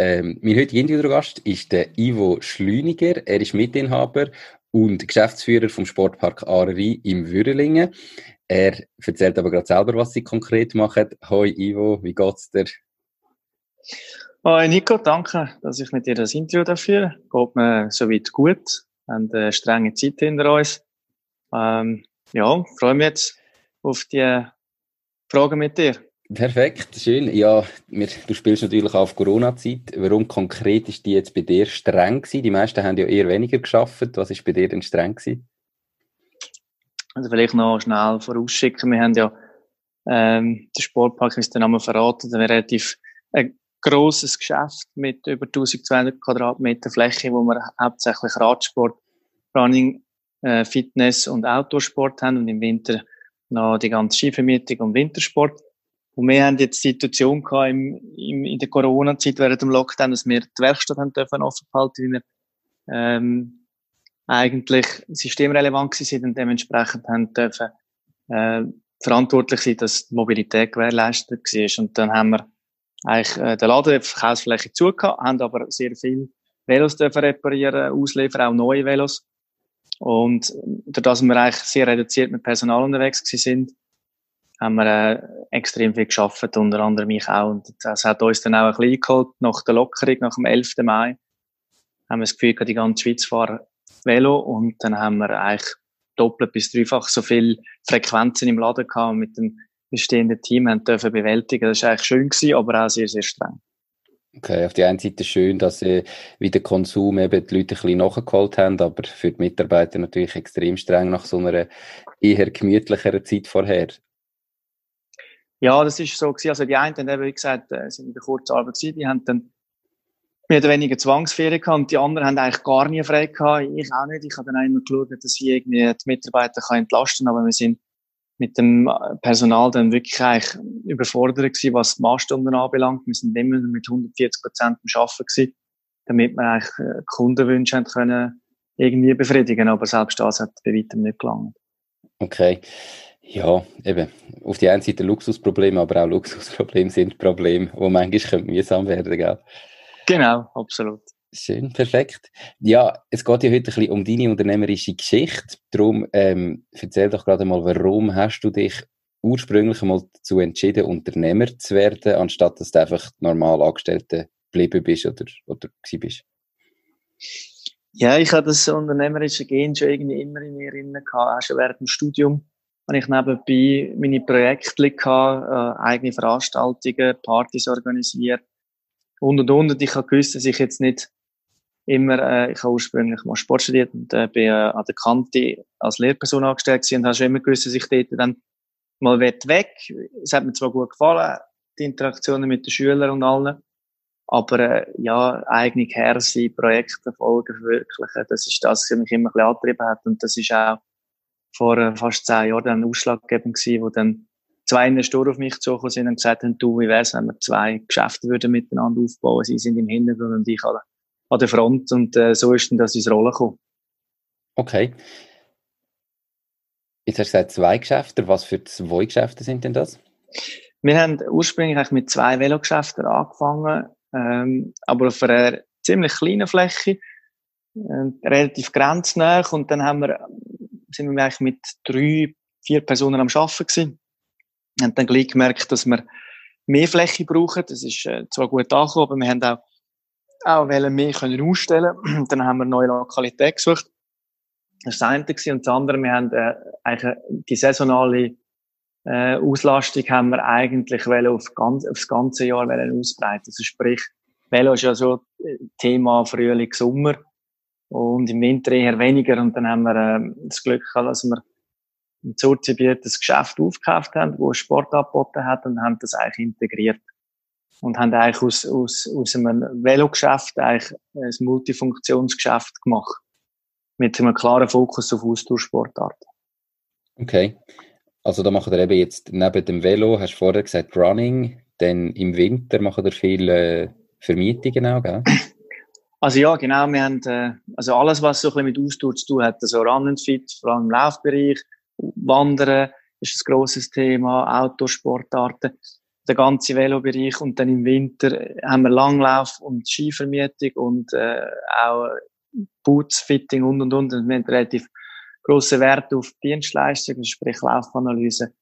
Ähm, mein heutiger Interviewgast ist der Ivo Schlüniger. Er ist Mitinhaber und Geschäftsführer vom Sportpark Aareri im Würelingen. Er erzählt aber gerade selber, was sie konkret machen. Hoi Ivo, wie geht's dir? Hoi Nico, danke, dass ich mit dir das Interview dafür. Geht mir soweit gut. Wir haben eine strenge Zeit hinter uns. Ähm, ja, freue mich jetzt auf die Fragen mit dir. Perfekt, schön. Ja, wir, du spielst natürlich auf Corona-Zeit. Warum konkret ist die jetzt bei dir streng gewesen? Die meisten haben ja eher weniger geschafft. Was ist bei dir denn streng gewesen? Also vielleicht noch schnell vorausschicken. Wir haben ja ähm, der Sportpark, es der Name verraten, ein relativ ein grosses Geschäft mit über 1200 Quadratmeter Fläche, wo wir hauptsächlich Radsport, Running, äh, Fitness und Outdoorsport haben und im Winter noch die ganze Skivermietung und Wintersport. Und wir haben jetzt die Situation gehabt im, im, in der Corona-Zeit während dem Lockdown, dass wir die Werkstatt haben dürfen offen behalten, wie wir ähm, eigentlich systemrelevant sind und dementsprechend haben dürfen äh, verantwortlich sein, dass die Mobilität gewährleistet war. Und dann haben wir eigentlich äh, den Laden, die Verkaufsfläche zugehört, haben aber sehr viel Velos dürfen reparieren, ausliefern, auch neue Velos. Und dadurch, dass wir eigentlich sehr reduziert mit Personal unterwegs sind, haben wir äh, extrem viel geschafft, unter anderem ich auch. Und das hat uns dann auch ein bisschen eingeholt, nach der Lockerung, nach dem 11. Mai, haben wir das Gefühl, die ganze Schweiz fahrt Velo und dann haben wir eigentlich doppelt bis dreifach so viel Frequenzen im Laden gehabt mit dem bestehenden Team haben dürfen bewältigen. Das war eigentlich schön gewesen, aber auch sehr, sehr streng. Okay, auf der einen Seite schön, dass äh, wie der Konsum eben die Leute ein bisschen nachgeholt haben, aber für die Mitarbeiter natürlich extrem streng nach so einer eher gemütlicheren Zeit vorher. Ja, das ist so gewesen. Also die einen haben eben, wie gesagt, äh, sind in der Kurzarbeit gewesen, die haben dann mehr oder weniger Zwangsferien gehabt und die anderen haben eigentlich gar nie frei gehabt. Ich auch nicht. Ich habe dann immer geschaut, dass ich irgendwie die Mitarbeiter kann entlasten kann, aber wir sind mit dem Personal dann wirklich eigentlich überfordert gewesen, was die Maststunden anbelangt. Wir sind immer mit 140 Prozent am Arbeiten gewesen, damit wir eigentlich äh, Kundenwünsche haben können irgendwie befriedigen. Aber selbst das hat bei weitem nicht gelangt. Okay. Ja, eben. Auf die einen Seite Luxusprobleme, aber auch Luxusprobleme sind Probleme, die manchmal mühsam werden, gell? Genau, absolut. Schön, perfekt. Ja, es geht ja heute ein bisschen um deine unternehmerische Geschichte. Darum ähm, erzähl doch gerade mal, warum hast du dich ursprünglich mal dazu entschieden, Unternehmer zu werden, anstatt dass du einfach normal Angestellte geblieben bist oder, oder bist? Ja, ich hatte das unternehmerische Gen schon irgendwie immer in mir drin gehabt, auch schon während dem Studium habe ich nebenbei meine Projekte gehabt, äh, eigene Veranstaltungen, Partys organisiert und und und. Ich habe gewusst, dass ich jetzt nicht immer, äh, ich habe ursprünglich mal Sport studiert und äh, bin äh, an der Kante als Lehrperson angestellt gewesen und habe schon immer gewusst, dass ich dort dann mal weg Es hat mir zwar gut gefallen, die Interaktionen mit den Schülern und allen, aber äh, ja, eigene Herr Projekte folgen, verwirklichen, das ist das, was mich immer ein bisschen angetrieben hat und das ist auch vor äh, fast zehn Jahren dann ausschlaggebend gewesen, wo dann zwei Investoren auf mich zugekommen sind und gesagt haben, du, wie wär's, wenn wir zwei Geschäfte würden miteinander aufbauen? Sie sind im Hintergrund und ich an, an der Front und äh, so ist dann das ins Rollen gekommen. Okay. Jetzt hast du gesagt, zwei Geschäfte. Was für zwei Geschäfte sind denn das? Wir haben ursprünglich mit zwei Velogeschäften angefangen, ähm, aber auf einer ziemlich kleinen Fläche, äh, relativ grenznah. Und dann haben wir sind wir eigentlich mit drei, vier Personen am Arbeiten gewesen. Haben dann gleich gemerkt, dass wir mehr Fläche brauchen. Das ist äh, zwar gut angekommen, aber wir haben auch, auch wollen mehr können ausstellen. dann haben wir neue Lokalität gesucht. Das war das eine gewesen. Und das andere, wir haben äh, eigentlich die saisonale äh, Auslastung haben wir eigentlich auf, ganz, auf das ganze Jahr ausbreiten. Also sprich, Velo ist ja so Thema Frühling, Sommer und im Winter eher weniger. Und dann haben wir äh, das Glück gehabt, dass wir im Zurzibiet das Geschäft aufgekauft haben, wo Sport angeboten hat und haben das eigentlich integriert. und haben eigentlich aus, aus, aus einem Velogeschäft eigentlich ein Multifunktionsgeschäft gemacht. Mit einem klaren Fokus auf Austauschsportarten. Okay. Also da machen wir eben jetzt neben dem Velo, hast du vorher gesagt Running, dann im Winter machen wir viele Vermietungen auch, gell? Also ja, genau. Wir haben äh, also alles, was so ein bisschen mit Ausdauer zu tun hat, also Run and Fit, vor allem im Laufbereich, Wandern ist ein grosses Thema, Autosportarten, der ganze Velobereich und dann im Winter haben wir Langlauf und Skivermietung und äh, auch Bootsfitting und und und. Und wir haben relativ grossen Wert auf Dienstleistungen, sprich Laufanalyse,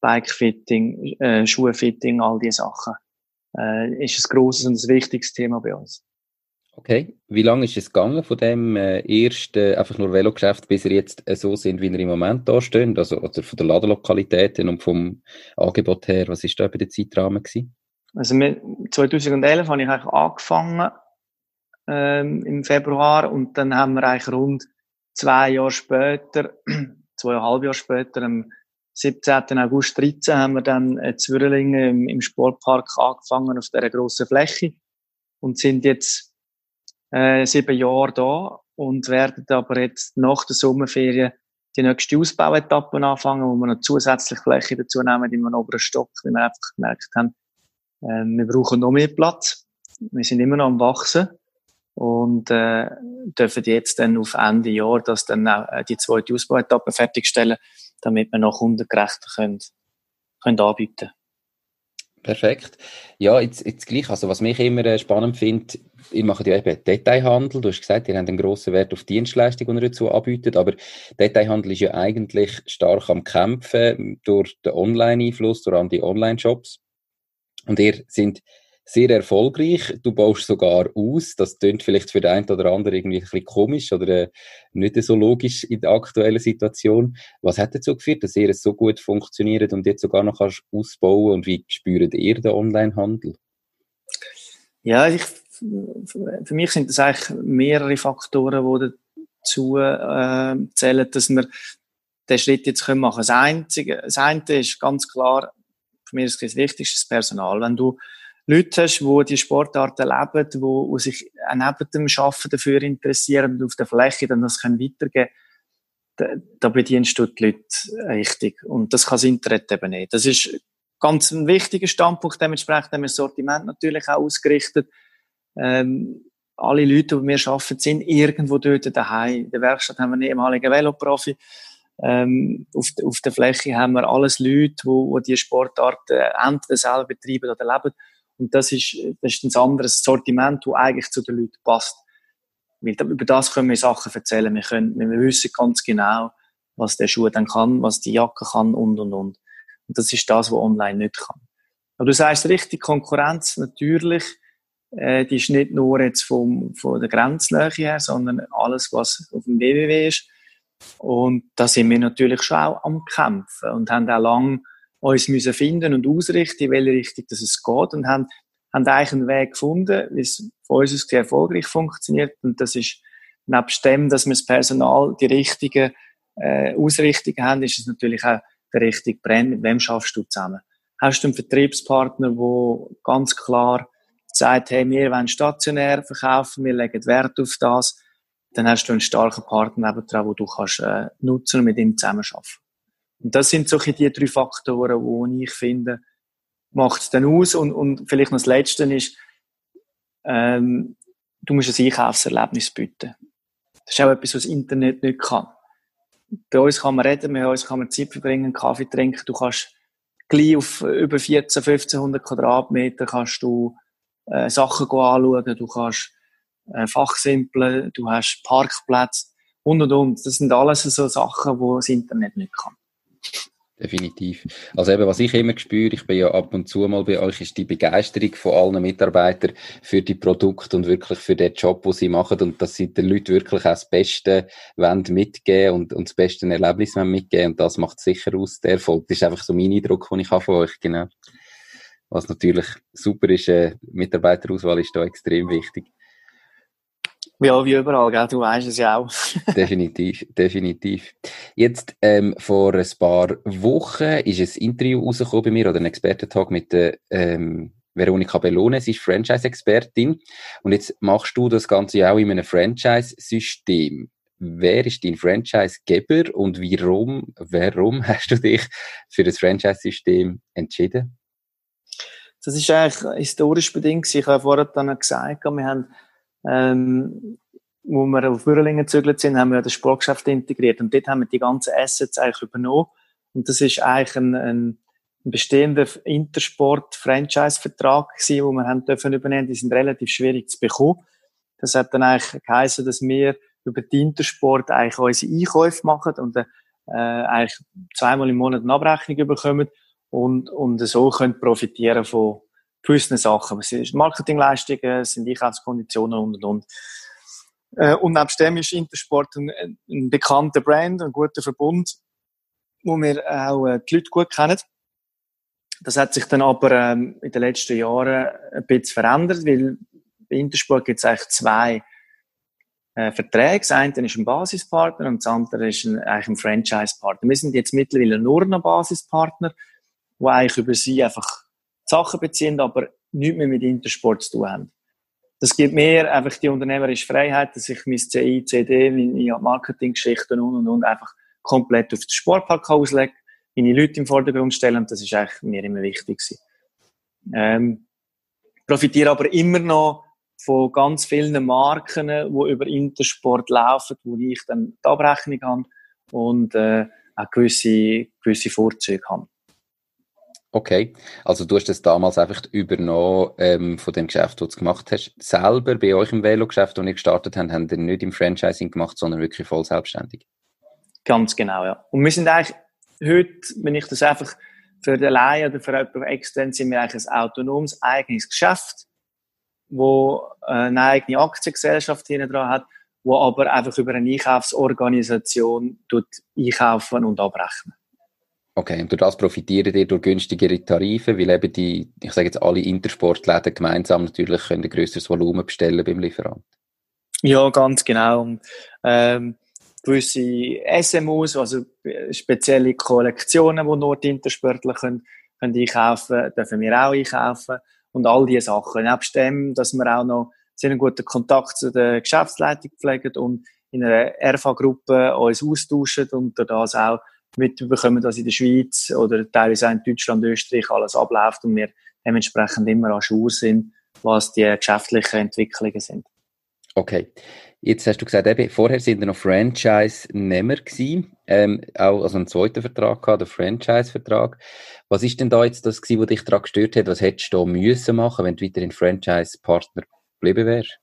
Bikefitting, äh, Schuhfitting, all diese Sachen. Äh, ist ein grosses und ein wichtiges Thema bei uns. Okay. Wie lange ist es gegangen von dem äh, ersten einfach nur Velogeschäft, bis ihr jetzt äh, so sind, wie ihr im Moment da steht? Also, also von der Ladenlokalitäten und vom Angebot her, was ist da bei der Zeitrahmen gewesen? Also mit 2011 habe ich eigentlich angefangen ähm, im Februar und dann haben wir eigentlich rund zwei Jahre später, zweieinhalb Jahre später, am 17. August 13 haben wir dann äh, Zwirlingen im, im Sportpark angefangen auf dieser grossen Fläche und sind jetzt äh, sieben Jahre da und werden aber jetzt nach der Sommerferien die nächste Ausbauetappe anfangen, wo wir noch zusätzlich Fläche dazu nehmen in einem oberen Stock, wie wir einfach gemerkt haben, äh, wir brauchen noch mehr Platz. Wir sind immer noch am Wachsen und äh, dürfen jetzt dann auf Ende Jahr das dann auch äh, die zweite Ausbauetappe fertigstellen, damit wir noch kundengerechter können, können anbieten Perfekt. Ja, jetzt, jetzt gleich, also was mich immer äh, spannend finde, ihr macht ja eben Detailhandel, du hast gesagt, ihr habt einen grossen Wert auf Dienstleistung, die ihr dazu anbietet, aber Detailhandel ist ja eigentlich stark am Kämpfen durch den Online-Einfluss, durch die Online-Shops. Und ihr sind sehr erfolgreich. Du baust sogar aus. Das klingt vielleicht für den einen oder anderen irgendwie ein bisschen komisch oder äh, nicht so logisch in der aktuellen Situation. Was hat dazu geführt, dass ihr es so gut funktioniert und jetzt sogar noch kannst ausbauen und wie spürt ihr den Onlinehandel? Ja, ich, für mich sind das eigentlich mehrere Faktoren, die dazu äh, zählen, dass wir den Schritt jetzt machen können. Das, Einzige, das eine ist ganz klar, für mich ist das Wichtigste das Personal. Wenn du Leute hast, die die Sportarten leben, die, die sich neben dem Arbeiten dafür interessieren und auf der Fläche dann das können weitergeben da, da bedienst du die Leute richtig. Und das kann das Internet eben nicht. Das ist ganz ein wichtiger Standpunkt. Dementsprechend haben wir das Sortiment natürlich auch ausgerichtet. Ähm, alle Leute, die wir arbeiten, sind irgendwo dort daheim. In der Werkstatt haben wir einen ehemaligen Veloprofi. Ähm, auf, auf der Fläche haben wir alles Leute, die, die die Sportarten entweder selber betreiben oder leben. Und das ist, das ist ein anderes Sortiment, das eigentlich zu den Leuten passt. Weil über das können wir Sachen erzählen. Wir, können, wir wissen ganz genau, was der Schuh dann kann, was die Jacke kann und, und, und. Und das ist das, was online nicht kann. Aber du sagst richtig, Konkurrenz natürlich, äh, die ist nicht nur jetzt vom, von der Grenznähe her, sondern alles, was auf dem WWW ist. Und da sind wir natürlich schon auch am Kämpfen und haben auch lange uns müssen finden und ausrichten, in welche Richtung das es geht und haben, haben eigentlich einen Weg gefunden, wie es von uns aus sehr erfolgreich funktioniert und das ist nebst dem, dass wir das Personal die richtigen äh, Ausrichtungen haben, ist es natürlich auch der richtige Brand, mit wem schaffst du zusammen. Hast du einen Vertriebspartner, der ganz klar sagt, hey, wir wollen stationär verkaufen, wir legen Wert auf das, dann hast du einen starken Partner nebendran, wo du kannst äh, nutzen und mit ihm zusammenarbeiten. Und das sind so die drei Faktoren, wo ich finde, macht es dann aus. Und, und vielleicht noch das Letzte ist, ähm, du musst ein Einkaufserlebnis bieten. Das ist auch etwas, was das Internet nicht kann. Bei uns kann man reden, bei uns kann man Zeit verbringen, Kaffee trinken. Du kannst gleich auf über 14, 1500 Quadratmeter kannst du äh, Sachen anschauen, du kannst äh, fachsimpeln, du hast Parkplätze und und und. Das sind alles so Sachen, die das Internet nicht kann. Definitiv. Also eben, was ich immer spüre, ich bin ja ab und zu mal bei euch, ist die Begeisterung von allen Mitarbeitern für die Produkte und wirklich für den Job, den sie machen und dass sie den Leuten wirklich auch das Beste wollen mitgeben und, und das beste Erlebnis wollen mitgeben und das macht sicher aus der Erfolg. Das ist einfach so mein Eindruck, den ich habe von euch, genau. Was natürlich super ist, äh, Mitarbeiterauswahl ist da extrem wichtig. Ja, wie überall, gell? du weißt es ja auch. definitiv, definitiv. Jetzt, ähm, vor ein paar Wochen ist ein Interview rausgekommen bei mir, oder ein Expertentalk mit der, ähm, Veronika Bellone, sie ist Franchise-Expertin und jetzt machst du das Ganze ja auch in einem Franchise-System. Wer ist dein Franchise-Geber und warum, warum hast du dich für das Franchise-System entschieden? Das ist eigentlich historisch bedingt. Ich habe vorher dann gesagt, wir haben, ähm, wo wir auf Bürlingen gezögert sind, haben wir das Sportgeschäft integriert und dort haben wir die ganzen Assets eigentlich übernommen. Und das ist eigentlich ein, ein bestehender Intersport-Franchise-Vertrag gewesen, wo wir haben dürfen übernehmen. Die sind relativ schwierig zu bekommen. Das hat dann eigentlich geheißen, dass wir über die Intersport eigentlich unsere Einkäufe machen und äh, eigentlich zweimal im Monat eine Abrechnung bekommen und, und so können profitieren von gewissen Sachen. Es sind Marketingleistungen, es sind Einkaufskonditionen und, und, und. Äh, und nebst dem ist Intersport ein, ein bekannter Brand, ein guter Verbund, wo wir auch äh, die Leute gut kennen. Das hat sich dann aber ähm, in den letzten Jahren ein bisschen verändert, weil bei Intersport gibt es eigentlich zwei äh, Verträge. Das eine ist ein Basispartner und das andere ist ein, eigentlich ein Franchise-Partner. Wir sind jetzt mittlerweile nur noch Basispartner, die eigentlich über sie einfach Sachen beziehen, aber nichts mehr mit Intersport zu tun haben. Das gibt mir einfach die unternehmerische Freiheit, dass ich mein CI, CD, meine Marketinggeschichten und und und einfach komplett auf den Sportpark auslege meine Leute im Vordergrund stellen und das ist eigentlich mir immer wichtig gewesen. Ähm, profitiere aber immer noch von ganz vielen Marken, die über Intersport laufen, wo ich dann die Abrechnung habe und äh, auch gewisse, gewisse Vorzüge habe. Okay, also du hast das damals einfach übernommen ähm, von dem Geschäft, das du gemacht hast. Selber bei euch im Velo-Geschäft, das ihr gestartet habt, habt ihr nicht im Franchising gemacht, sondern wirklich voll selbstständig? Ganz genau, ja. Und wir sind eigentlich heute, wenn ich das einfach für den Laien oder für jemanden extern, sind wir eigentlich ein autonomes, eigenes Geschäft, wo äh, eine eigene Aktiengesellschaft hinten dran hat, wo aber einfach über eine Einkaufsorganisation einkaufen und abrechnen. Okay, und durch das profitieren ihr durch günstigere Tarife, weil eben die, ich sage jetzt alle Intersportläden gemeinsam natürlich können ein grösseres Volumen bestellen beim Lieferant. Ja, ganz genau. Und, ähm, gewisse SMUs, also spezielle Kollektionen, die nur die Intersportler können, können einkaufen, dürfen wir auch einkaufen und all diese Sachen. Nebst dem, dass wir auch noch sehr guten Kontakt zu der Geschäftsleitung pflegen und in einer RV-Gruppe uns austauschen und das auch mitbekommen, dass in der Schweiz oder teilweise auch in Deutschland, Österreich alles abläuft und wir dementsprechend immer an Schuhe sind, was die geschäftlichen Entwicklungen sind. Okay. Jetzt hast du gesagt, eben, vorher sind wir noch Franchise-Nehmer gewesen, ähm, auch also einen zweiten Vertrag gehabt, der Franchise-Vertrag. Was ist denn da jetzt das gewesen, was dich daran gestört hat? Was hättest du da müssen machen, wenn du weiterhin Franchise-Partner geblieben wärst?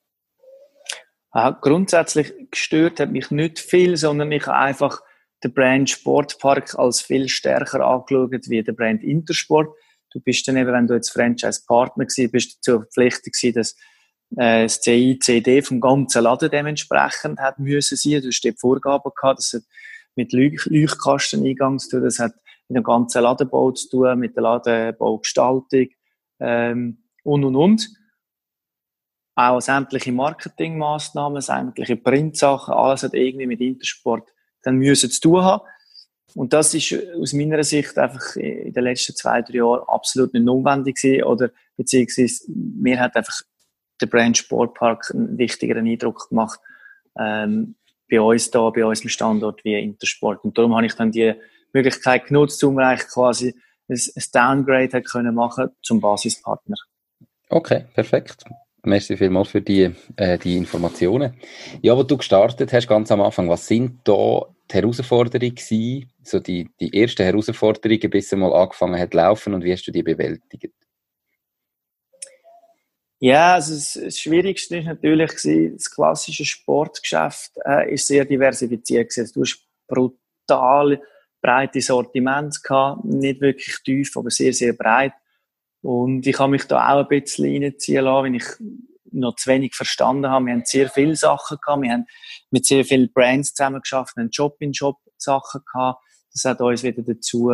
Ah, grundsätzlich gestört hat mich nicht viel, sondern ich habe einfach den Brand Sportpark als viel stärker angeschaut wie der Brand Intersport. Du bist dann eben, wenn du jetzt Franchise-Partner gewesen bist, dazu verpflichtet gewesen, dass äh, das CI-CD vom ganzen Laden dementsprechend hat müssen sein. Du hast dort Vorgaben gehabt, das hat mit Leuchtkasteneingang zu tun, das hat mit dem ganzen Ladenbau zu tun, mit der Ladenbaugestaltung ähm, und und und. Auch sämtliche Marketingmaßnahmen, sämtliche Printsachen, alles hat irgendwie mit Intersport dann müssen zu tun haben. Und das ist aus meiner Sicht einfach in den letzten zwei, drei Jahren absolut nicht notwendig gewesen, oder beziehungsweise mir hat einfach der Brand Sportpark einen wichtigeren Eindruck gemacht ähm, bei uns da, bei unserem Standort wie Intersport. Und darum habe ich dann die Möglichkeit genutzt, um eigentlich quasi ein, Downgrade können machen zum Basispartner. Okay, perfekt. Merci vielmals für die, äh, die Informationen. Ja, wo du gestartet hast, ganz am Anfang, was sind da die Herausforderungen gewesen, so die, die ersten Herausforderungen, bis es mal angefangen hat laufen und wie hast du die bewältigt? Ja, also das Schwierigste ist natürlich gewesen, das klassische Sportgeschäft äh, ist sehr diversifiziert gewesen. Du hast brutal breite Sortiment gehabt, nicht wirklich tief, aber sehr, sehr breit. Und ich habe mich da auch ein bisschen reinziehen lassen, wenn ich noch zu wenig verstanden habe. Wir haben sehr viele Sachen gehabt, wir haben mit sehr vielen Brands zusammen geschafft, wir haben Job-in-Job-Sachen gehabt. Das hat uns wieder dazu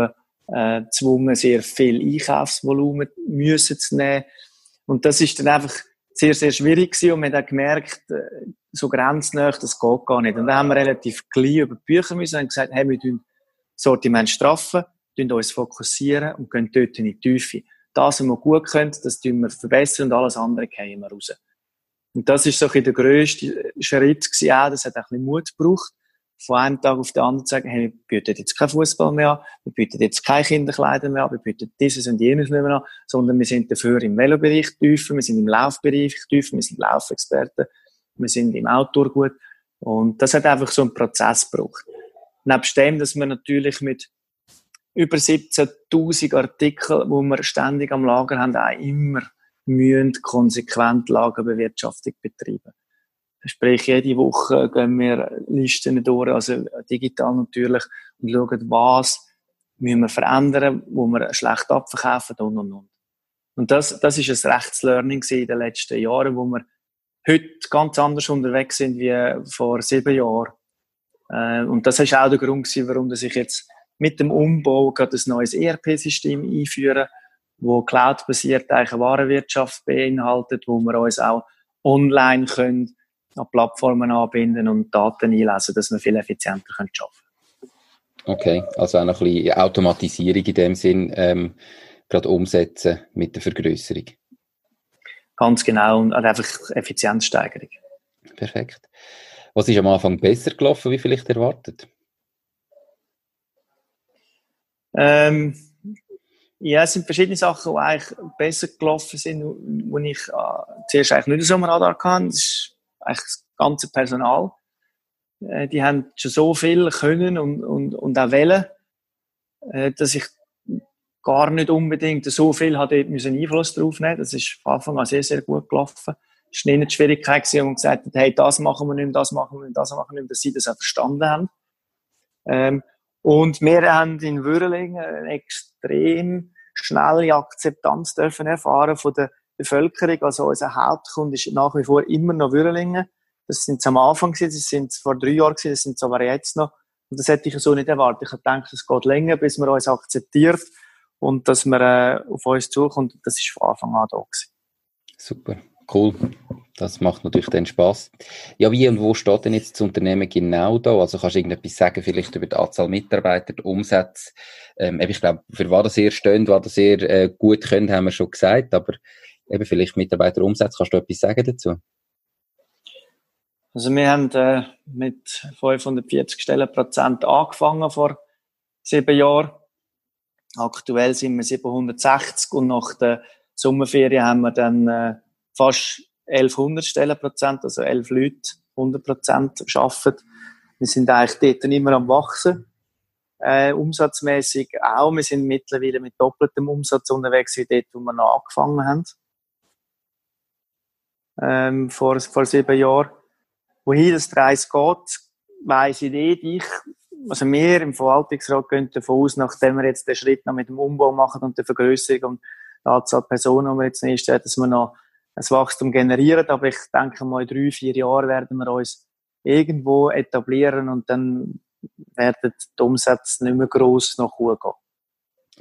äh, gezwungen, sehr viel Einkaufsvolumen müssen zu nehmen. Und das ist dann einfach sehr, sehr schwierig gewesen und man hat gemerkt, äh, so grenznah, das geht gar nicht. Und dann haben wir relativ gleich über die Bücher müssen und gesagt, hey, wir tun Sortiment straffen, tun uns fokussieren und gehen dort in die Tiefe. Das, was wir gut können, das tun wir verbessern und alles andere gehen wir raus. Und das ist so ein der grösste Schritt gewesen, auch. Das hat ein bisschen Mut gebraucht. Von einem Tag auf den anderen zu sagen, hey, wir bieten jetzt kein Fußball mehr an, wir bieten jetzt keine Kinderkleider mehr an, wir bieten dieses und jenes nicht mehr an, sondern wir sind dafür im Velobereich tiefer, wir sind im Laufbereich tiefer, wir sind Laufexperten, wir sind im Outdoor gut. Und das hat einfach so einen Prozess gebraucht. Nebst dem, dass wir natürlich mit über 17.000 Artikeln, wo wir ständig am Lager haben, auch immer müssen konsequent Lagerbewirtschaftung betreiben. Sprich, jede Woche gehen wir Listen durch, also digital natürlich, und schauen, was müssen wir verändern, wo wir schlecht abverkaufen und und und. Und das, das ist ein Rechtslearning in den letzten Jahren, wo wir heute ganz anders unterwegs sind wie vor sieben Jahren. Äh, und das ist auch der Grund warum ich jetzt mit dem Umbau gerade ein neues ERP-System einführen, wo Cloud-basiert eine Warenwirtschaft beinhaltet, wo wir uns auch online können an Plattformen anbinden und Daten einlesen, dass wir viel effizienter arbeiten können. Okay, also auch noch ein bisschen Automatisierung in dem Sinn ähm, gerade umsetzen mit der Vergrößerung. Ganz genau und einfach Effizienzsteigerung. Perfekt. Was ist am Anfang besser gelaufen, wie vielleicht erwartet? Ähm, ja, es sind verschiedene Sachen, die eigentlich besser gelaufen sind, wo ich äh, zuerst eigentlich nicht so am Radar hatte. Das ist eigentlich das ganze Personal. Äh, die haben schon so viel können und, und, und auch wollen, äh, dass ich gar nicht unbedingt so viel hat müssen Einfluss drauf nehmen. Das ist von Anfang an sehr, sehr gut gelaufen. Es war nicht die Schwierigkeit gewesen, und gesagt hat, hey, das machen wir nicht, das machen wir nicht, das machen wir nicht, dass sie das auch verstanden haben. Ähm, und wir haben in Würlingen eine extrem schnelle Akzeptanz dürfen erfahren von der Bevölkerung. Also unser Hauptkunde ist nach wie vor immer noch Würlingen. Das sind am Anfang gewesen, das sind vor drei Jahren gewesen, das sind aber jetzt noch. Und das hätte ich so nicht erwartet. Ich gedacht, es geht länger, bis man uns akzeptiert und dass man äh, auf uns zukommt. Das ist von Anfang an da gewesen. Super. Cool. Das macht natürlich dann Spaß. Ja, wie und wo steht denn jetzt das Unternehmen genau da? Also kannst du irgendetwas sagen, vielleicht über die Anzahl Mitarbeiter, die Umsätze? Ähm, ich glaube, für was das ihr steht, was das ihr äh, gut könnt, haben wir schon gesagt, aber eben vielleicht Mitarbeiterumsatz, kannst du etwas sagen dazu? Also wir haben äh, mit 540 Stellenprozent angefangen vor sieben Jahren. Aktuell sind wir 760 und nach der Sommerferien haben wir dann äh, fast 1100 Stellenprozent, also 11 Leute 100 Prozent arbeiten. Wir sind eigentlich dort immer am wachsen. Äh, umsatzmäßig auch. Wir sind mittlerweile mit doppeltem Umsatz unterwegs wie dort, wo wir noch angefangen haben. Ähm, vor, vor sieben Jahren. Wohin das Reis geht, weiss ich nicht. Ich, also wir im Verwaltungsrat gehen davon aus, nachdem wir jetzt den Schritt noch mit dem Umbau machen und der Vergrößerung und der Anzahl Personen, die wir jetzt nicht dass wir noch ein Wachstum generieren. Aber ich denke mal, in drei, vier Jahren werden wir uns irgendwo etablieren und dann werden die Umsätze nicht mehr gross nach oben gehen.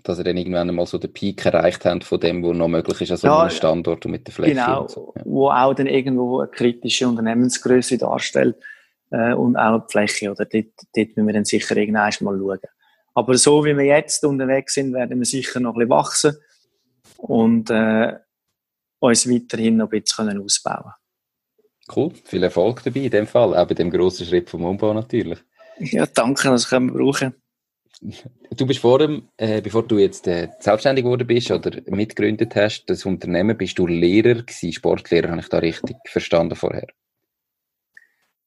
Dass ihr dann irgendwann einmal so den Peak erreicht habt von dem, was noch möglich ist, also ja, einem Standort und mit der Fläche. Genau, so. ja. wo auch dann irgendwo eine kritische Unternehmensgröße darstellt äh, und auch die Fläche. Oder dort, dort müssen wir dann sicher irgendwann mal schauen. Aber so wie wir jetzt unterwegs sind, werden wir sicher noch ein bisschen wachsen und äh, uns weiterhin noch ein bisschen ausbauen Cool, viel Erfolg dabei in dem Fall, auch bei dem grossen Schritt vom Umbau natürlich. Ja, danke, das können wir brauchen. Du bist vor dem, äh, bevor du jetzt äh, selbstständig geworden bist oder mitgegründet hast, das Unternehmen, bist du Lehrer gewesen, Sportlehrer, habe ich da richtig verstanden vorher?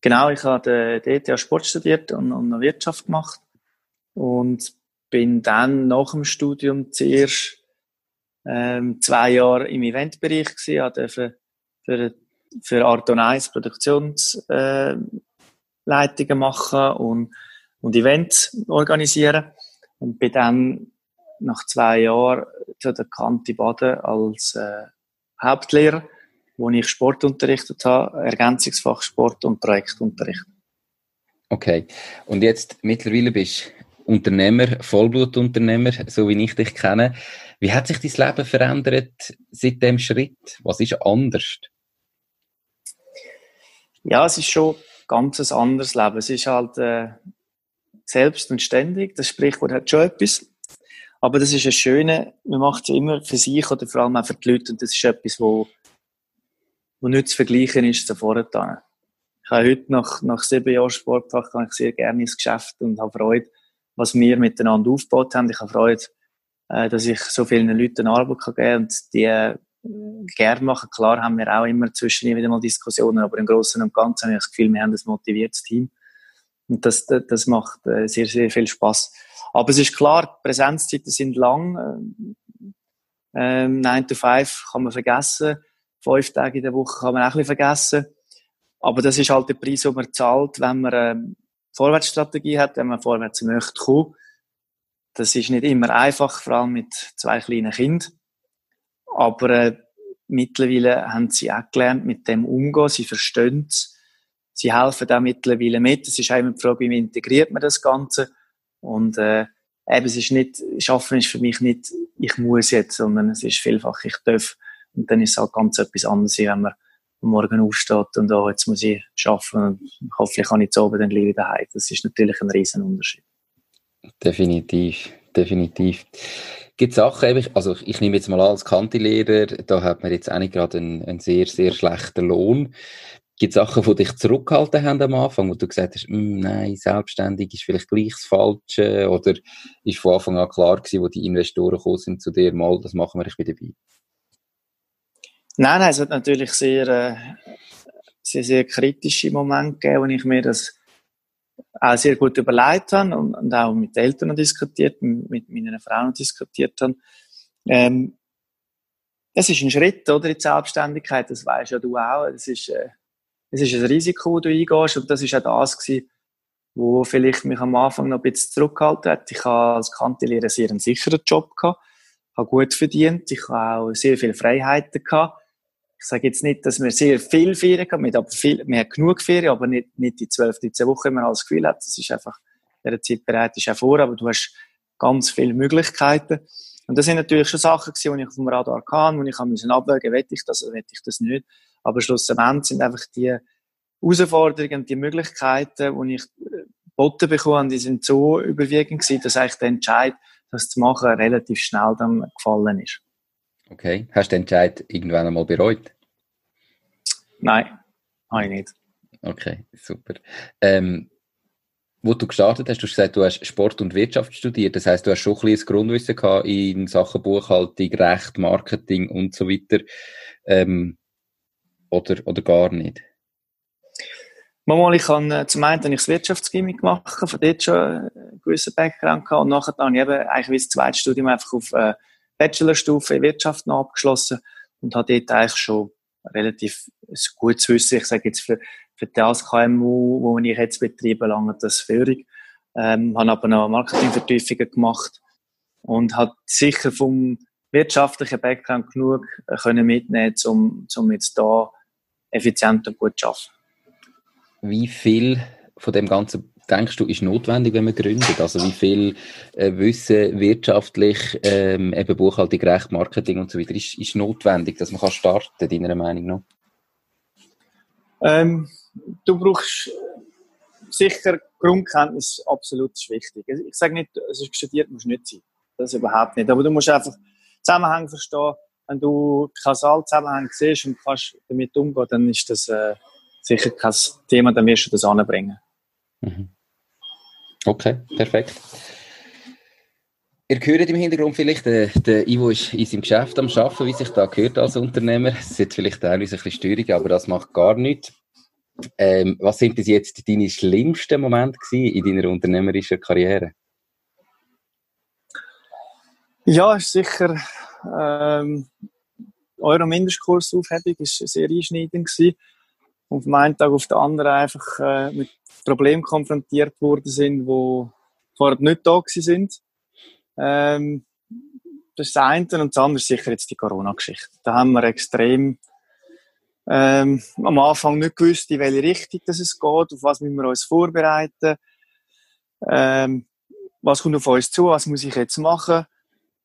Genau, ich habe dort ja Sport studiert und, und Wirtschaft gemacht und bin dann nach dem Studium zuerst ähm, zwei Jahre im Eventbereich gewesen, habe für, für, für Art und Eis Produktionsleitungen äh, machen und, und Events organisieren und bin dann nach zwei Jahren zu der Kante Baden als äh, Hauptlehrer, wo ich Sport unterrichtet habe, Ergänzungsfach Sport und Projektunterricht. Okay. Und jetzt mittlerweile bist du Unternehmer, Vollblutunternehmer, so wie ich dich kenne. Wie hat sich dein Leben verändert seit dem Schritt? Was ist anders? Ja, es ist schon ganz ein anderes Leben. Es ist halt äh, selbst und ständig. Das Sprichwort hat schon etwas. Aber das ist ein Schöne, man macht es immer für sich oder vor allem auch für die Leute und das ist etwas, wo, wo nicht zu vergleichen ist zu vorher. Ich habe heute nach, nach sieben Jahren Sportfach ich sehr gerne ins Geschäft und habe Freude, was wir miteinander aufgebaut haben. Ich habe Freude, äh, dass ich so vielen Leuten Arbeit kann geben und die äh, gerne machen. Klar haben wir auch immer zwischen wieder mal Diskussionen, aber im Großen und Ganzen habe ich das Gefühl, wir haben ein motiviertes Team. Und das, das macht äh, sehr, sehr viel Spaß. Aber es ist klar, Präsenzzeiten sind lang. Ähm, 9 to 5 kann man vergessen. Fünf Tage in der Woche kann man auch ein bisschen vergessen. Aber das ist halt der Preis, den man zahlt, wenn man eine Vorwärtsstrategie hat, wenn man vorwärts möchte kommen. Das ist nicht immer einfach, vor allem mit zwei kleinen Kindern. Aber äh, mittlerweile haben sie auch gelernt, mit dem umzugehen. Sie verstehen es. Sie helfen auch mittlerweile mit. Es ist auch immer die Frage, wie integriert man das Ganze. Und äh, eben, es ist nicht, Schaffen ist für mich nicht, ich muss jetzt, sondern es ist vielfach, ich darf. Und dann ist es halt ganz etwas anderes, wenn man morgen aufsteht und oh, jetzt muss ich schaffen und hoffentlich kann ich zu oben dann gleich wieder heim. Das ist natürlich ein riesen Unterschied. Definitiv, definitiv. Gibt Sachen, also ich nehme jetzt mal als Kantilehrer, da hat man jetzt auch nicht gerade einen, einen sehr, sehr schlechten Lohn. Gibt es Sachen, die dich zurückgehalten haben am Anfang, wo du gesagt hast, mm, nein, selbstständig ist vielleicht gleich das Falsche? Oder ist von Anfang an klar gewesen, wo die Investoren gekommen sind zu dir, mal, das machen wir, ich bin dabei? Nein, nein, es hat natürlich sehr, äh, sehr, sehr kritische Momente gegeben, wo ich mir das auch sehr gut überlegt habe und, und auch mit den Eltern diskutiert, mit meiner Frau diskutiert habe. Ähm, es ist ein Schritt, oder, in die Selbstständigkeit, das weißt ja du auch. Es ist, äh, es ist ein Risiko, das du eingehst und das ist auch das gewesen, wo vielleicht mich am Anfang noch ein bisschen zurückgehalten hat. Ich habe als Kantelehrer sehr einen sicheren Job gehabt, habe gut verdient, ich habe auch sehr viele Freiheiten gehabt. Ich sage jetzt nicht, dass wir sehr viel Ferien haben, aber viel, wir haben genug Ferien, aber nicht, nicht die 12, 13 Wochen, man das Gefühl hat, das ist einfach, der Zeit bereit ist auch vor, aber du hast ganz viele Möglichkeiten. Und das sind natürlich schon Sachen gewesen, die ich auf dem Radar hatte, wo ich abwägen musste, will ich das oder will ich das nicht. Aber schlussendlich sind einfach die Herausforderungen, die Möglichkeiten, die ich äh, geboten bekommen die sind so überwiegend gewesen, dass eigentlich der Entscheid, das zu machen, relativ schnell dann gefallen ist. Okay. Hast du den Entscheid irgendwann einmal bereut? Nein, habe ich nicht. Okay, super. Ähm, wo du gestartet hast, du hast gesagt, du hast Sport und Wirtschaft studiert. Das heißt, du hast schon ein bisschen Grundwissen gehabt in Sachen Buchhaltung, Recht, Marketing und so weiter. Ähm, oder, oder gar nicht? Mal, ich habe äh, zum einen habe ich das Wirtschaftsgymnasium gemacht, von dort schon einen gewissen Background gehabt und nachher habe ich eben eigentlich wie das zweite Studium einfach auf äh, Bachelorstufe in Wirtschaft noch abgeschlossen und habe dort eigentlich schon relativ gutes Wissen, ich sage jetzt für, für das KMU, wo ich jetzt betreibe, lange das Führung. Ähm, habe aber noch Marketingvertiefungen gemacht und hat sicher vom wirtschaftlichen Background genug äh, können mitnehmen, um, um jetzt da effizient und gut zu arbeiten. Wie viel von dem Ganzen denkst du, ist notwendig, wenn man gründet? Also wie viel äh, Wissen wirtschaftlich, ähm, eben Buchhaltung, Recht, Marketing und so weiter ist, ist notwendig, dass man kann starten, deiner Meinung nach? Ähm, du brauchst sicher Grundkenntnis, absolut wichtig. Ich sage nicht, es ist studiert, musst nicht sein. Das überhaupt nicht. Aber du musst einfach Zusammenhang verstehen. Wenn du Kausalzusammenhang siehst und kannst damit umgehen, dann ist das äh, sicher kein Thema, dann wirst du das anbringen. Mhm. Okay, perfekt. Ihr hört im Hintergrund vielleicht, der, der Ivo ist in seinem Geschäft am Arbeiten, wie sich da gehört als Unternehmer. Es ist vielleicht teilweise ein bisschen steurig, aber das macht gar nichts. Ähm, was sind bis jetzt deine schlimmsten Momente in deiner unternehmerischen Karriere? Ja, ist sicher ähm, Euro Mindestkursaufhebung ist sehr einschneidend gewesen. Und vom einen Tag auf den anderen einfach äh, mit Problemen konfrontiert worden sind, die vorher nicht da sind. Ähm, das ist das eine und das andere ist sicher jetzt die Corona-Geschichte. Da haben wir extrem ähm, am Anfang nicht gewusst, in welche Richtung das es geht, auf was müssen wir uns vorbereiten, ähm, was kommt auf uns zu, was muss ich jetzt machen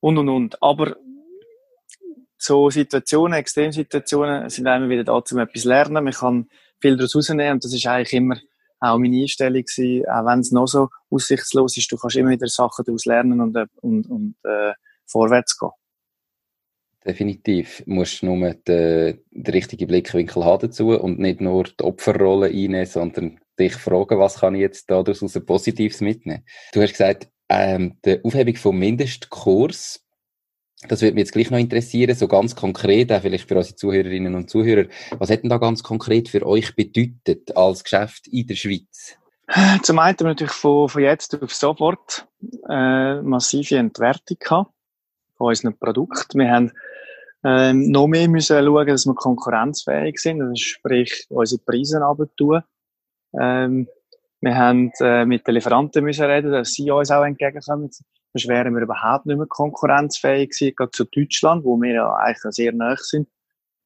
und und und. Aber so Situationen, Extremsituationen sind immer wieder da, um etwas zu lernen. Man kann viel daraus rausnehmen und das ist eigentlich immer auch meine Einstellung gewesen, auch wenn es noch so aussichtslos ist, du kannst immer wieder Sachen daraus lernen und, äh, und, und äh, vorwärts gehen. Definitiv. Du musst nur den, den richtigen Blickwinkel haben dazu und nicht nur die Opferrolle einnehmen, sondern dich fragen, was kann ich jetzt daraus Positives mitnehmen. Du hast gesagt, ähm, die Aufhebung vom Mindestkurs, das würde mich jetzt gleich noch interessieren, so ganz konkret, auch vielleicht für unsere Zuhörerinnen und Zuhörer. Was hat denn da ganz konkret für euch bedeutet als Geschäft in der Schweiz? Zum einen haben wir natürlich von, von jetzt auf sofort äh, massive Entwertung gehabt von unseren Produkten. Wir haben ähm, noch mehr müssen schauen, dass wir konkurrenzfähig sind, also sprich unsere Preise runter ähm, wir haben äh, mit den Lieferanten müssen reden, dass sie uns auch entgegenkommen. Sonst wären wir überhaupt nicht mehr konkurrenzfähig gewesen, gerade zu Deutschland, wo wir ja eigentlich sehr nah sind.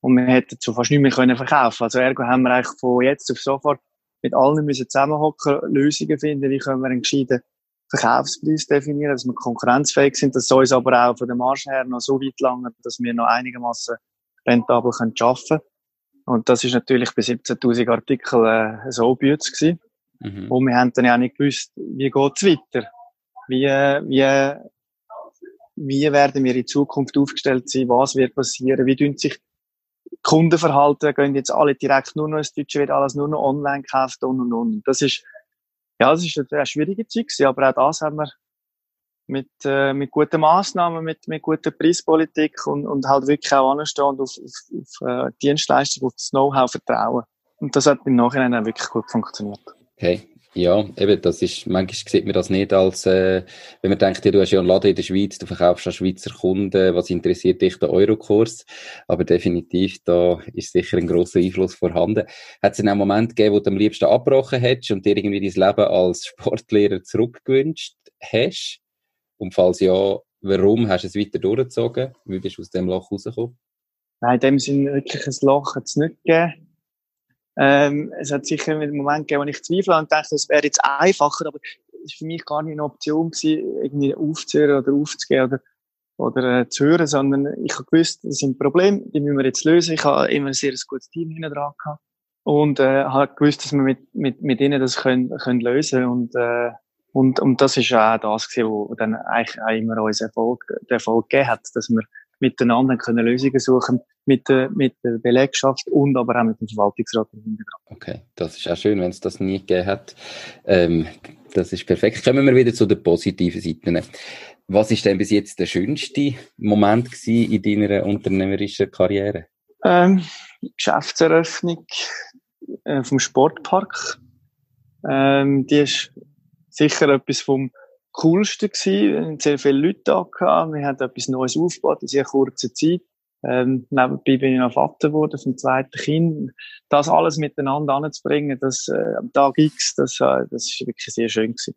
Und wir hätten zu fast nichts mehr können verkaufen. Also ergo haben wir eigentlich von jetzt auf sofort mit allen müssen zusammenhocken, Lösungen finden, wie können wir einen gescheiten Verkaufspreis definieren, dass wir konkurrenzfähig sind, dass es uns aber auch von der Marge her noch so weit lange, dass wir noch einigermaßen rentabel können arbeiten können. Und das ist natürlich bei 17.000 Artikeln äh, so bütz gewesen. Mhm. Und wir haben dann ja auch nicht gewusst, wie geht's weiter? Wie, wie, wie werden wir in Zukunft aufgestellt sein? Was wird passieren? Wie tun sich Kundenverhalten? Gehen jetzt alle direkt nur noch ins Deutsche, wird alles nur noch online gekauft und und und. Das ist, ja, das ist eine schwierige Zeit gewesen, aber auch das haben wir mit, äh, mit guten Massnahmen, mit, mit guter Preispolitik und, und halt wirklich auch anstehen und auf, auf, auf äh, Dienstleistung, auf das Know-how vertrauen. Und das hat im Nachhinein auch wirklich gut funktioniert. Okay. Ja, eben, das ist, manchmal sieht man das nicht als, äh, wenn man denkt, ja, du hast ja einen Laden in der Schweiz, du verkaufst an Schweizer Kunden, was interessiert dich der Eurokurs? Aber definitiv, da ist sicher ein grosser Einfluss vorhanden. Hat es einen Moment gegeben, wo du am liebsten abgebrochen hättest und dir irgendwie dein Leben als Sportlehrer zurückgewünscht hast? Und falls ja, warum hast du es weiter durchgezogen? Wie bist du aus dem Loch rausgekommen? Nein, in dem Sinne wirklich ein Loch hat es nicht gegeben. Ähm, es hat sicher einen Moment gegeben, wo ich zweifle und dachte, es wäre jetzt einfacher, aber es war für mich gar nicht eine Option irgendwie aufzuhören oder aufzugehen oder, oder äh, zu hören, sondern ich habe gewusst, das sind Probleme, die müssen wir jetzt lösen. Ich habe immer ein sehr gutes Team hinten dran gehabt und äh, habe gewusst, dass wir mit, mit, mit ihnen das können, können lösen und äh, und, und das ist auch das gewesen, wo dann eigentlich auch immer uns Erfolg, den Erfolg gegeben hat, dass wir miteinander können Lösungen suchen mit der, mit der Belegschaft und aber auch mit dem Verwaltungsrat im Hintergrund. Okay, das ist auch schön, wenn es das nie gegeben hat. Ähm, das ist perfekt. Kommen wir wieder zu den positiven Seiten. Was ist denn bis jetzt der schönste Moment in deiner unternehmerischen Karriere? Ähm, Geschäftseröffnung äh, vom Sportpark. Ähm, die ist sicher etwas vom Coolsten gewesen. Wir haben sehr viele Leute da gehabt. Wir haben etwas Neues aufgebaut in sehr kurzer Zeit. Ähm, nebenbei bin ich noch Vater geworden vom zweiten Kind. Das alles miteinander anzubringen, das, äh, am Tag X, das, äh, das ist wirklich sehr schön gewesen.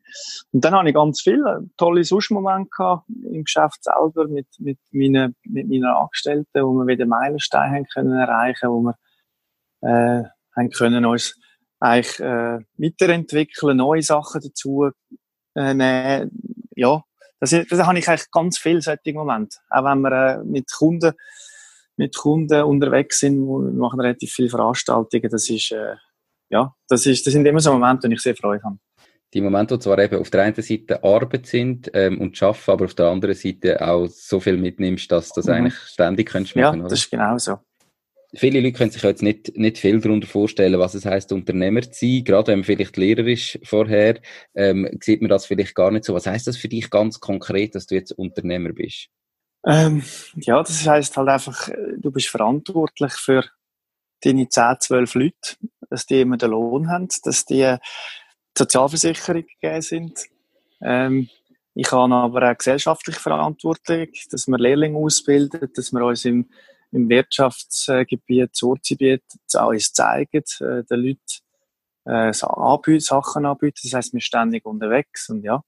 Und dann habe ich ganz viele tolle Suschmomente gehabt im Geschäft selber mit, mit meinen, mit meinen Angestellten, wo wir wieder Meilensteine haben können erreichen, wo wir, äh, haben können uns eigentlich, äh, weiterentwickeln, neue Sachen dazu, äh. Ja, das, das habe ich eigentlich ganz viel solche Momente. Auch wenn wir äh, mit Kunden mit Kunden unterwegs sind, wir machen relativ viele Veranstaltungen. Das ist, äh, ja, das ist, das sind immer so Momente, die ich sehr Freude habe. Die Momente, die zwar eben auf der einen Seite Arbeit sind ähm, und Schaffen, aber auf der anderen Seite auch so viel mitnimmst, dass du das mhm. eigentlich ständig könntest machen, Ja, oder? das ist genau so. Viele Leute können sich jetzt nicht, nicht viel darunter vorstellen, was es heißt, Unternehmer zu sein. Gerade wenn man vielleicht Lehrer ist vorher, ähm, sieht man das vielleicht gar nicht so. Was heißt das für dich ganz konkret, dass du jetzt Unternehmer bist? Ähm, ja, das heißt halt einfach, äh, du bist verantwortlich für deine 10, 12 Leute, dass die immer den Lohn haben, dass die Sozialversicherung gegeben sind. Ähm, ich habe aber auch gesellschaftliche Verantwortung, dass wir Lehrlinge ausbilden, dass wir uns im, im Wirtschaftsgebiet, Sortgebiet alles zeigen, äh, den Leuten äh, anbieten, Sachen anbieten. Das heißt, wir sind ständig unterwegs und ja.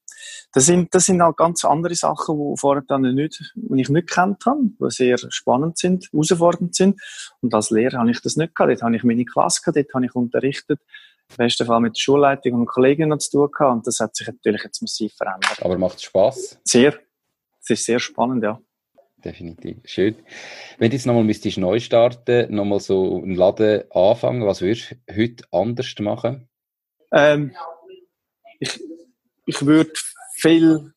Das sind, das sind auch ganz andere Sachen, die vorher dann nicht, die ich nicht kennt habe, die sehr spannend sind, herausfordernd sind. Und als Lehrer habe ich das nicht gehabt. Dort habe ich meine Klasse gehabt, dort habe ich unterrichtet. Im besten Fall mit der Schulleitung und Kolleginnen zu tun gehabt. Und das hat sich natürlich jetzt massiv verändert. Aber macht es Spass? Sehr. Es ist sehr spannend, ja definitiv. Schön. Wenn du jetzt nochmal neu starten, nochmal so einen Laden anfangen, was würdest du heute anders machen? Ähm, ich, ich würde viel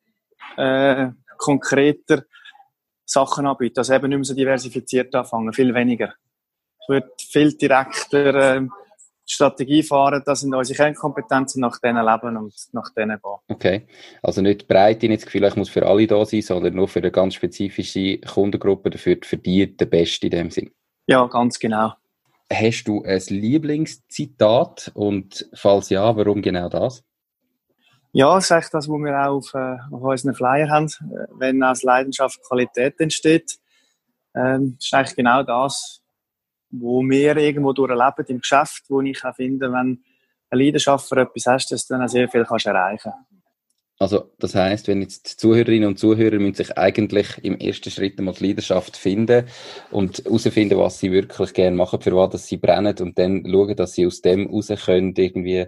äh, konkreter Sachen anbieten, also eben nicht mehr so diversifiziert anfangen, viel weniger. Ich würde viel direkter äh, Strategie fahren, das sind unsere Kernkompetenzen, nach denen leben und nach denen gehen. Okay, also nicht breit in das Gefühl, ich muss für alle da sein, sondern nur für eine ganz spezifische Kundengruppe, dafür für die der Beste in dem Sinn. Ja, ganz genau. Hast du ein Lieblingszitat und falls ja, warum genau das? Ja, das ist eigentlich das, was wir auch auf, äh, auf unseren Flyer haben. Wenn aus Leidenschaft Qualität entsteht, ähm, ist eigentlich genau das, wo wir irgendwo durchleben im Geschäft, wo ich auch finde, wenn eine Leidenschaft für etwas hast, dass du dann auch sehr viel kannst erreichen Also das heißt, wenn jetzt die Zuhörerinnen und Zuhörer müssen sich eigentlich im ersten Schritt einmal die Leidenschaft finden und herausfinden, was sie wirklich gerne machen, für was sie brennen und dann schauen, dass sie aus dem raus können, irgendwie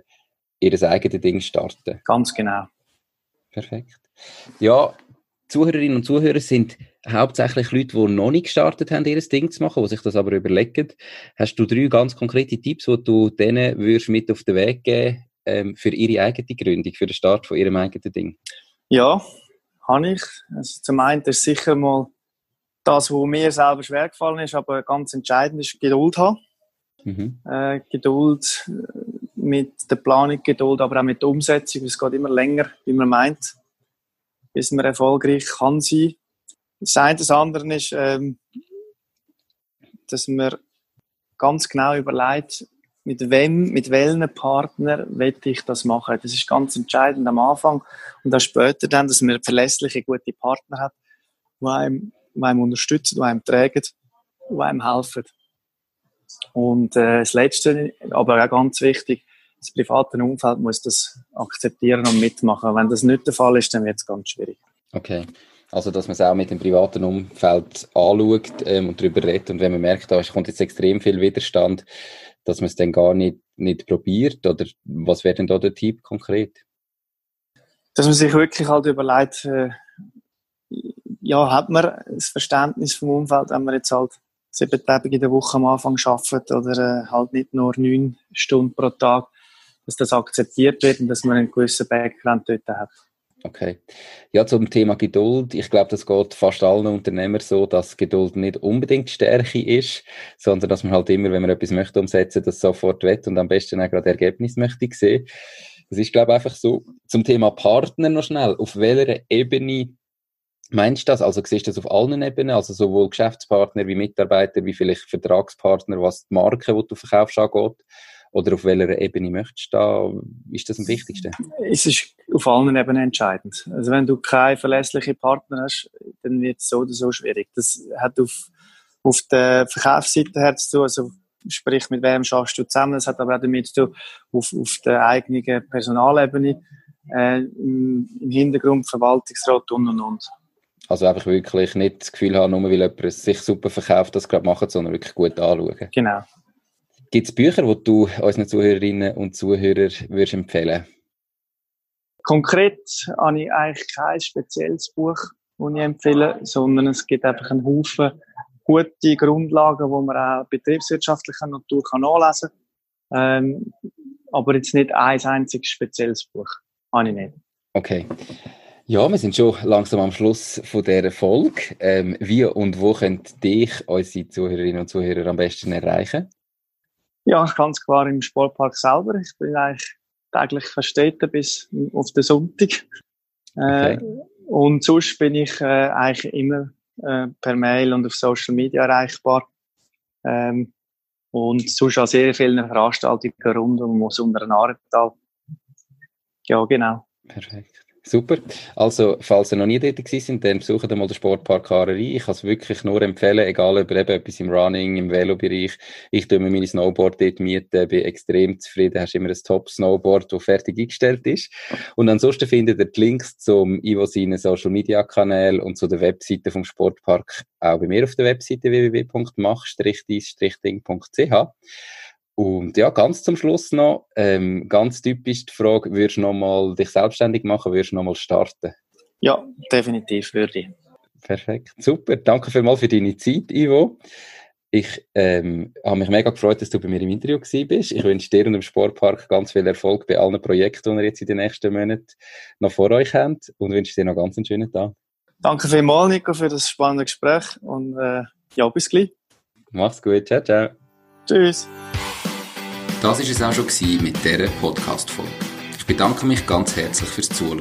ihr eigenes Ding starten. Ganz genau. Perfekt. Ja, Zuhörerinnen und Zuhörer sind hauptsächlich Leute, die noch nicht gestartet haben, ihr Ding zu machen, die sich das aber überlegen. Hast du drei ganz konkrete Tipps, die du denen würdest mit auf den Weg geben ähm, für ihre eigene Gründung, für den Start von ihrem eigenen Ding? Ja, habe ich. Also zum einen ist sicher mal das, was mir selber schwer gefallen ist, aber ganz entscheidend ist Geduld haben. Mhm. Äh, Geduld äh, mit der Planung, Geduld, aber auch mit der Umsetzung. Es geht immer länger, wie man meint, bis man erfolgreich kann sein. Das eine das andere ist, ähm, dass man ganz genau überlegt, mit wem, mit welchen Partner will ich das machen. Das ist ganz entscheidend am Anfang und dann später dann, dass man verlässliche, gute Partner hat, die einem, einem unterstützen, die einem tragen, die einem helfen. Und äh, das Letzte, aber auch ganz wichtig, das private Umfeld muss das akzeptieren und mitmachen. Wenn das nicht der Fall ist, dann wird es ganz schwierig. Okay. Also, dass man es auch mit dem privaten Umfeld anschaut ähm, und darüber redet. Und wenn man merkt, da kommt jetzt extrem viel Widerstand, dass man es dann gar nicht, nicht probiert? Oder was wäre denn da der Tipp konkret? Dass man sich wirklich halt überlegt, äh, ja, hat man das Verständnis vom Umfeld, wenn man jetzt halt sieben Tage in der Woche am Anfang arbeitet oder äh, halt nicht nur neun Stunden pro Tag, dass das akzeptiert wird und dass man einen gewissen Background dort hat. Okay. Ja, zum Thema Geduld. Ich glaube, das geht fast allen Unternehmern so, dass Geduld nicht unbedingt Stärke ist, sondern dass man halt immer, wenn man etwas möchte umsetzen, das sofort wett und am besten auch gerade Ergebnis möchte sehen. Das ist, glaube ich, einfach so. Zum Thema Partner noch schnell. Auf welcher Ebene meinst du das? Also siehst du das auf allen Ebenen? Also sowohl Geschäftspartner wie Mitarbeiter, wie vielleicht Vertragspartner, was die Marke, die du verkaufst, angeht? Oder auf welcher Ebene möchtest du da? Ist das am wichtigsten? Es ist auf allen Ebenen entscheidend. Also wenn du keine verlässlichen Partner hast, dann wird es so oder so schwierig. Das hat auf, auf der Verkaufsseite her zu tun, also sprich, mit wem schaffst du zusammen. Das hat aber auch damit zu tun, auf, auf der eigenen Personalebene, äh, im, im Hintergrund Verwaltungsrat und und und. Also einfach wirklich nicht das Gefühl haben, nur weil jemand sich super verkauft, das gerade macht, sondern wirklich gut anschauen. Genau. Gibt es Bücher, die du unseren Zuhörerinnen und Zuhörern würdest empfehlen Konkret habe ich eigentlich kein spezielles Buch, das ich empfehle, sondern es gibt einfach einen Haufen gute Grundlagen, die man auch betriebswirtschaftlicher Natur kann nachlesen kann. Ähm, aber jetzt nicht ein einziges spezielles Buch. Habe ich nicht. Okay. Ja, wir sind schon langsam am Schluss von dieser Folge. Ähm, wie und wo können dich, unsere Zuhörerinnen und Zuhörer, am besten erreichen? Ja, ganz klar im Sportpark selber. Ich bin eigentlich täglich versteten bis auf den Sonntag. Äh, okay. und sonst bin ich äh, eigentlich immer äh, per Mail und auf Social Media erreichbar. Ähm, und sonst an sehr vielen Veranstaltungen rund um das unter Arental. Ja, genau. Perfekt. Super. Also, falls ihr noch nie dort sind, dann besucht mal den Sportpark Harerei. Ich kann es wirklich nur empfehlen, egal ob ihr etwas im Running, im Velo-Bereich. Ich tue mir meine Snowboard dort mieten, bin extrem zufrieden. Hast immer ein Top-Snowboard, das fertig eingestellt ist. Und ansonsten findet ihr die Links zum Ivo seinen Social-Media-Kanal und zu der Webseite vom Sportpark auch bei mir auf der Webseite www.mach-ding.ch. Und ja, ganz zum Schluss noch, ähm, ganz typisch die Frage, würdest du nochmal dich selbstständig machen, würdest du nochmal starten? Ja, definitiv würde ich. Perfekt, super. Danke vielmals für deine Zeit, Ivo. Ich ähm, habe mich mega gefreut, dass du bei mir im Interview gewesen bist. Ich wünsche dir und dem Sportpark ganz viel Erfolg bei allen Projekten, die ihr jetzt in den nächsten Monaten noch vor euch habt und wünsche dir noch ganz einen schönen Tag. Danke vielmals, Nico, für das spannende Gespräch und äh, ja, bis gleich. Mach's gut. Ciao, ciao. Tschüss. Das war es auch schon mit dieser Podcast-Folge. Ich bedanke mich ganz herzlich fürs Zuhören.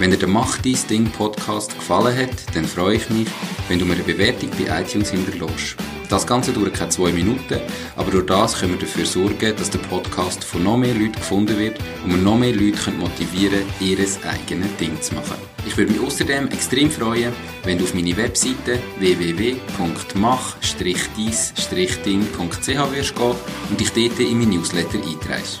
Wenn dir der Mach dein Ding Podcast gefallen hat, dann freue ich mich, wenn du mir eine Bewertung bei iTunes hinterlässt. Das Ganze dauert keine zwei Minuten, aber durch das können wir dafür sorgen, dass der Podcast von noch mehr Leuten gefunden wird und wir noch mehr Leute motivieren können, ihr eigenes Ding zu machen. Ich würde mich außerdem extrem freuen, wenn du auf meine Webseite www.mach-deis-ding.ch wirst gehen und dich dort in mein Newsletter einträgst.